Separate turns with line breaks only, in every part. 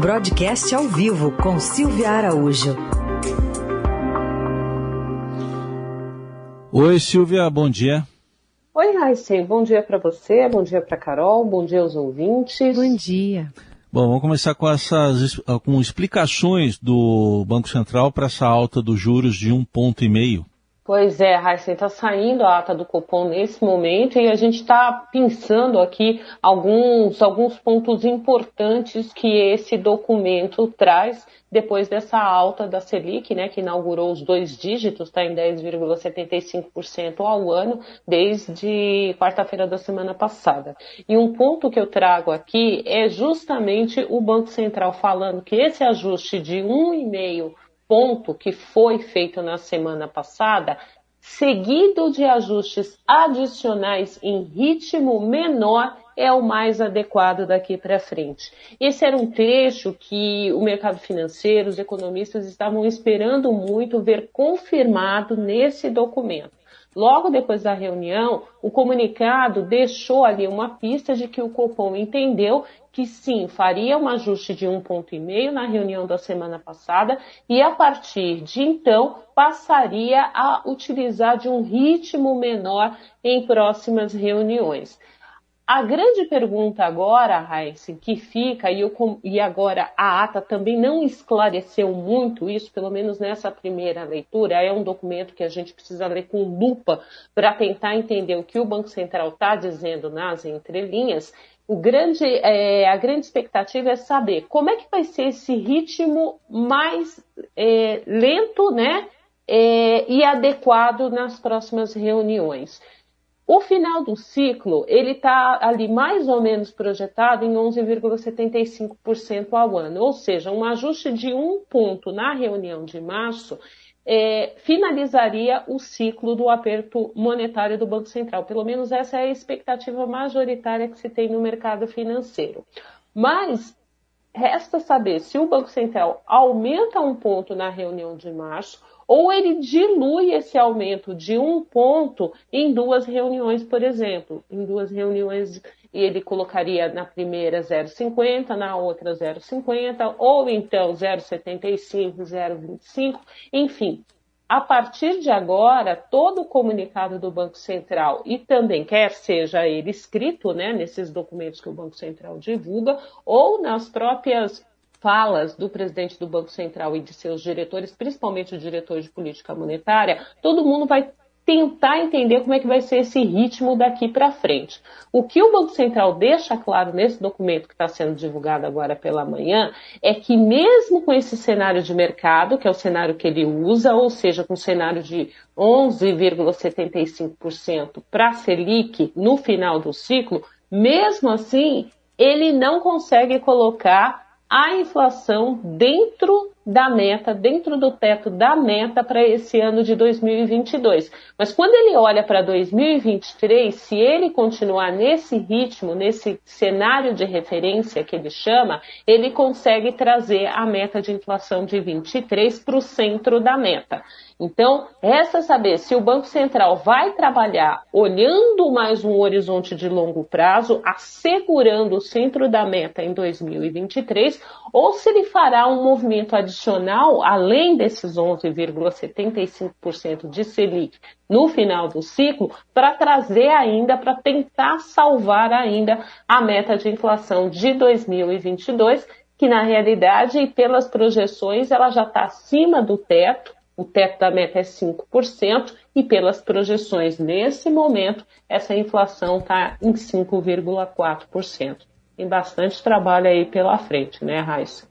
Broadcast ao vivo com Silvia Araújo.
Oi, Silvia, bom dia.
Oi, Raíssen, bom dia para você, bom dia para Carol, bom dia aos ouvintes.
Bom dia.
Bom, vamos começar com essas com explicações do Banco Central para essa alta dos juros de um ponto e meio.
Pois é, Raíssa, está saindo a ata do Copom nesse momento e a gente está pensando aqui alguns, alguns pontos importantes que esse documento traz depois dessa alta da Selic, né, que inaugurou os dois dígitos, está em 10,75% ao ano, desde quarta-feira da semana passada. E um ponto que eu trago aqui é justamente o Banco Central falando que esse ajuste de 1,5% ponto que foi feito na semana passada, seguido de ajustes adicionais em ritmo menor, é o mais adequado daqui para frente. Esse era um trecho que o mercado financeiro, os economistas estavam esperando muito ver confirmado nesse documento. Logo depois da reunião, o comunicado deixou ali uma pista de que o Copom entendeu que sim, faria um ajuste de um ponto e meio na reunião da semana passada e a partir de então passaria a utilizar de um ritmo menor em próximas reuniões. A grande pergunta agora, Raíssa, que fica, e, eu, e agora a ata também não esclareceu muito isso, pelo menos nessa primeira leitura, é um documento que a gente precisa ler com lupa para tentar entender o que o Banco Central está dizendo nas entrelinhas. Grande, é, a grande expectativa é saber como é que vai ser esse ritmo mais é, lento né, é, e adequado nas próximas reuniões. O final do ciclo, ele está ali mais ou menos projetado em 11,75% ao ano, ou seja, um ajuste de um ponto na reunião de março é, finalizaria o ciclo do aperto monetário do Banco Central. Pelo menos essa é a expectativa majoritária que se tem no mercado financeiro. Mas resta saber se o Banco Central aumenta um ponto na reunião de março ou ele dilui esse aumento de um ponto em duas reuniões, por exemplo. Em duas reuniões ele colocaria na primeira 0,50, na outra 0,50, ou então 0,75, 0,25, enfim. A partir de agora, todo o comunicado do Banco Central e também, quer seja ele escrito né, nesses documentos que o Banco Central divulga, ou nas próprias falas do presidente do Banco Central e de seus diretores, principalmente o diretor de política monetária, todo mundo vai tentar entender como é que vai ser esse ritmo daqui para frente. O que o Banco Central deixa claro nesse documento que está sendo divulgado agora pela manhã é que mesmo com esse cenário de mercado, que é o cenário que ele usa, ou seja, com o cenário de 11,75% para Selic no final do ciclo, mesmo assim, ele não consegue colocar a inflação dentro da meta, dentro do teto da meta para esse ano de 2022. Mas quando ele olha para 2023, se ele continuar nesse ritmo, nesse cenário de referência que ele chama, ele consegue trazer a meta de inflação de 23 para o centro da meta. Então, resta saber se o Banco Central vai trabalhar olhando mais um horizonte de longo prazo, assegurando o centro da meta em 2023, ou se ele fará um movimento adicional, além desses 11,75% de Selic no final do ciclo, para trazer ainda, para tentar salvar ainda a meta de inflação de 2022, que na realidade, e pelas projeções, ela já está acima do teto, o teto da meta é 5%, e pelas projeções nesse momento, essa inflação está em 5,4%. Tem bastante trabalho aí pela frente, né, Raíssa?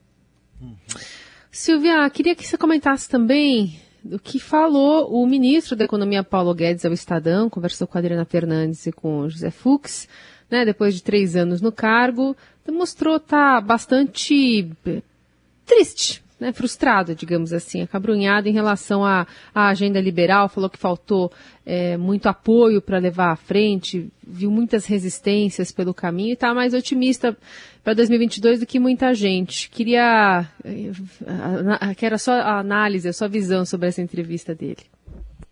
Silvia, queria que você comentasse também do que falou o ministro da Economia, Paulo Guedes, ao Estadão, conversou com a Adriana Fernandes e com o José Fux, né, depois de três anos no cargo, mostrou estar tá bastante triste né, frustrado, digamos assim, acabrunhado em relação à, à agenda liberal, falou que faltou é, muito apoio para levar à frente, viu muitas resistências pelo caminho e está mais otimista para 2022 do que muita gente. Queria, é, quero a sua análise, a sua visão sobre essa entrevista dele.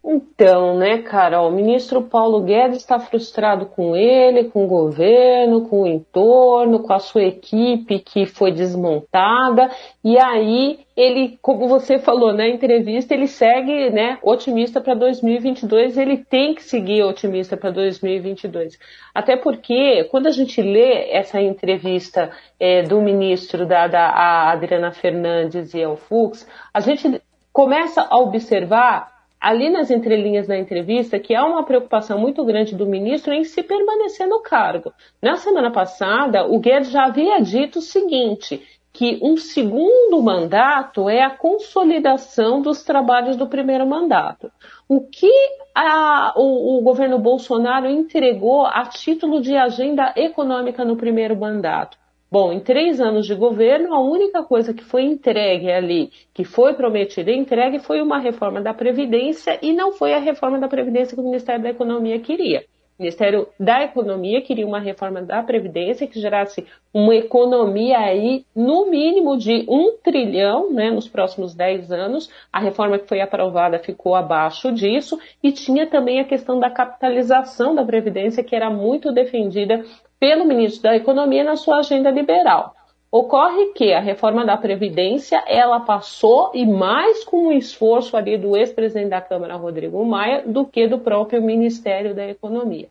Então, né, Carol, o ministro Paulo Guedes está frustrado com ele, com o governo, com o entorno, com a sua equipe que foi desmontada, e aí ele, como você falou na entrevista, ele segue, né, otimista para 2022, ele tem que seguir otimista para 2022. Até porque, quando a gente lê essa entrevista é, do ministro da, da Adriana Fernandes e ao Fux, a gente começa a observar ali nas entrelinhas da entrevista que há uma preocupação muito grande do ministro em se permanecer no cargo. Na semana passada, o Guedes já havia dito o seguinte, que um segundo mandato é a consolidação dos trabalhos do primeiro mandato. O que a, o, o, governo Bolsonaro entregou a título de agenda econômica no primeiro mandato? Bom, em três anos de governo, a única coisa que foi entregue ali, que foi prometida e entregue, foi uma reforma da Previdência e não foi a reforma da Previdência que o Ministério da Economia queria. O Ministério da Economia queria uma reforma da Previdência que gerasse uma economia aí, no mínimo, de um trilhão né, nos próximos dez anos. A reforma que foi aprovada ficou abaixo disso e tinha também a questão da capitalização da Previdência, que era muito defendida pelo ministro da Economia na sua agenda liberal. Ocorre que a reforma da Previdência, ela passou e mais com o esforço ali do ex-presidente da Câmara, Rodrigo Maia, do que do próprio Ministério da Economia.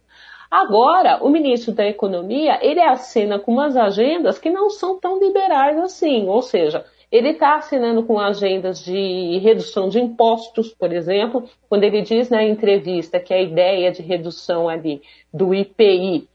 Agora, o ministro da Economia, ele assina com umas agendas que não são tão liberais assim, ou seja, ele está assinando com agendas de redução de impostos, por exemplo, quando ele diz na entrevista que a ideia de redução ali do IPI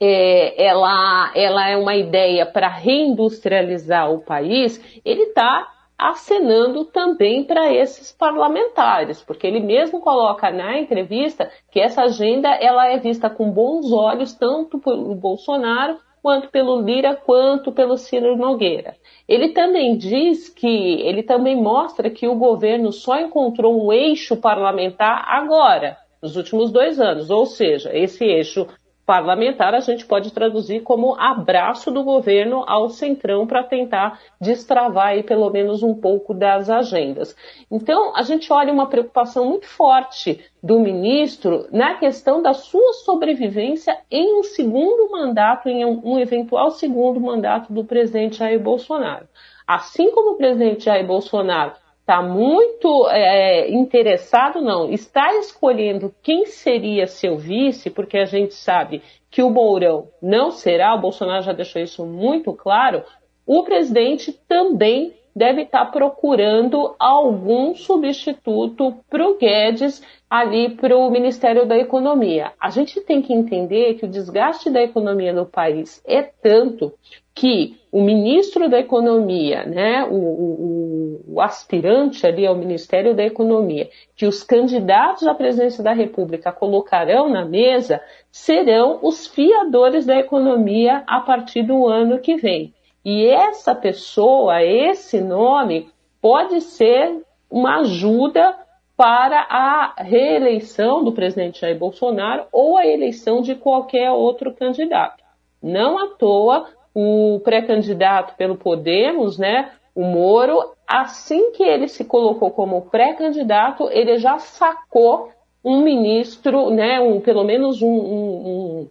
é, ela, ela é uma ideia para reindustrializar o país, ele está acenando também para esses parlamentares, porque ele mesmo coloca na entrevista que essa agenda ela é vista com bons olhos tanto pelo Bolsonaro quanto pelo Lira quanto pelo Ciro Nogueira. Ele também diz que ele também mostra que o governo só encontrou um eixo parlamentar agora, nos últimos dois anos, ou seja, esse eixo parlamentar a gente pode traduzir como abraço do governo ao centrão para tentar destravar aí pelo menos um pouco das agendas. Então, a gente olha uma preocupação muito forte do ministro na questão da sua sobrevivência em um segundo mandato, em um eventual segundo mandato do presidente Jair Bolsonaro. Assim como o presidente Jair Bolsonaro está muito é, interessado, não, está escolhendo quem seria seu vice, porque a gente sabe que o Mourão não será, o Bolsonaro já deixou isso muito claro, o presidente também deve estar procurando algum substituto para o Guedes ali para o Ministério da Economia. A gente tem que entender que o desgaste da economia no país é tanto que o ministro da Economia, né, o, o, o, aspirante ali ao Ministério da Economia, que os candidatos à presidência da República colocarão na mesa, serão os fiadores da economia a partir do ano que vem. E essa pessoa, esse nome, pode ser uma ajuda para a reeleição do presidente Jair Bolsonaro ou a eleição de qualquer outro candidato. Não à toa, o pré-candidato pelo Podemos, né, o Moro, assim que ele se colocou como pré-candidato, ele já sacou um ministro, né, um, pelo menos um, um,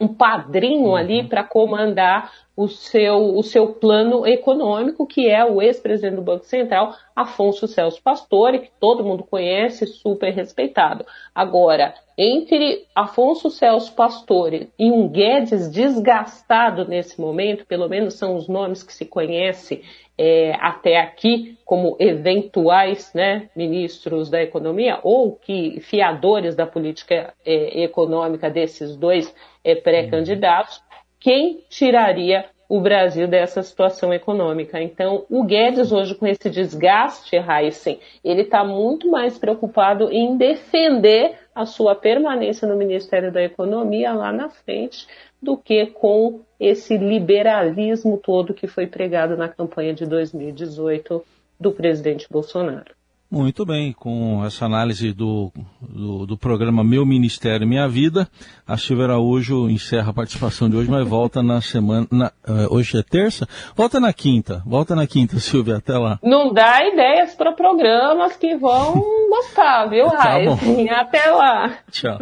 um padrinho uhum. ali para comandar o seu, o seu plano econômico, que é o ex-presidente do Banco Central, Afonso Celso Pastore, que todo mundo conhece, super respeitado. Agora, entre Afonso Celso Pastore e um Guedes desgastado nesse momento, pelo menos são os nomes que se conhece é, até aqui como eventuais né, ministros da economia ou que fiadores da política é, econômica desses dois é, pré-candidatos, quem tiraria o Brasil dessa situação econômica. Então, o Guedes hoje com esse desgaste, Heisen, ele está muito mais preocupado em defender a sua permanência no Ministério da Economia lá na frente do que com esse liberalismo todo que foi pregado na campanha de 2018 do presidente Bolsonaro.
Muito bem, com essa análise do, do, do, programa Meu Ministério Minha Vida, a Silvia Araújo encerra a participação de hoje, mas volta na semana. Na, uh, hoje é terça? Volta na quinta. Volta na quinta, Silvia, até lá.
Não dá ideias para programas que vão gostar, viu, tá Raíssa? Até lá.
Tchau.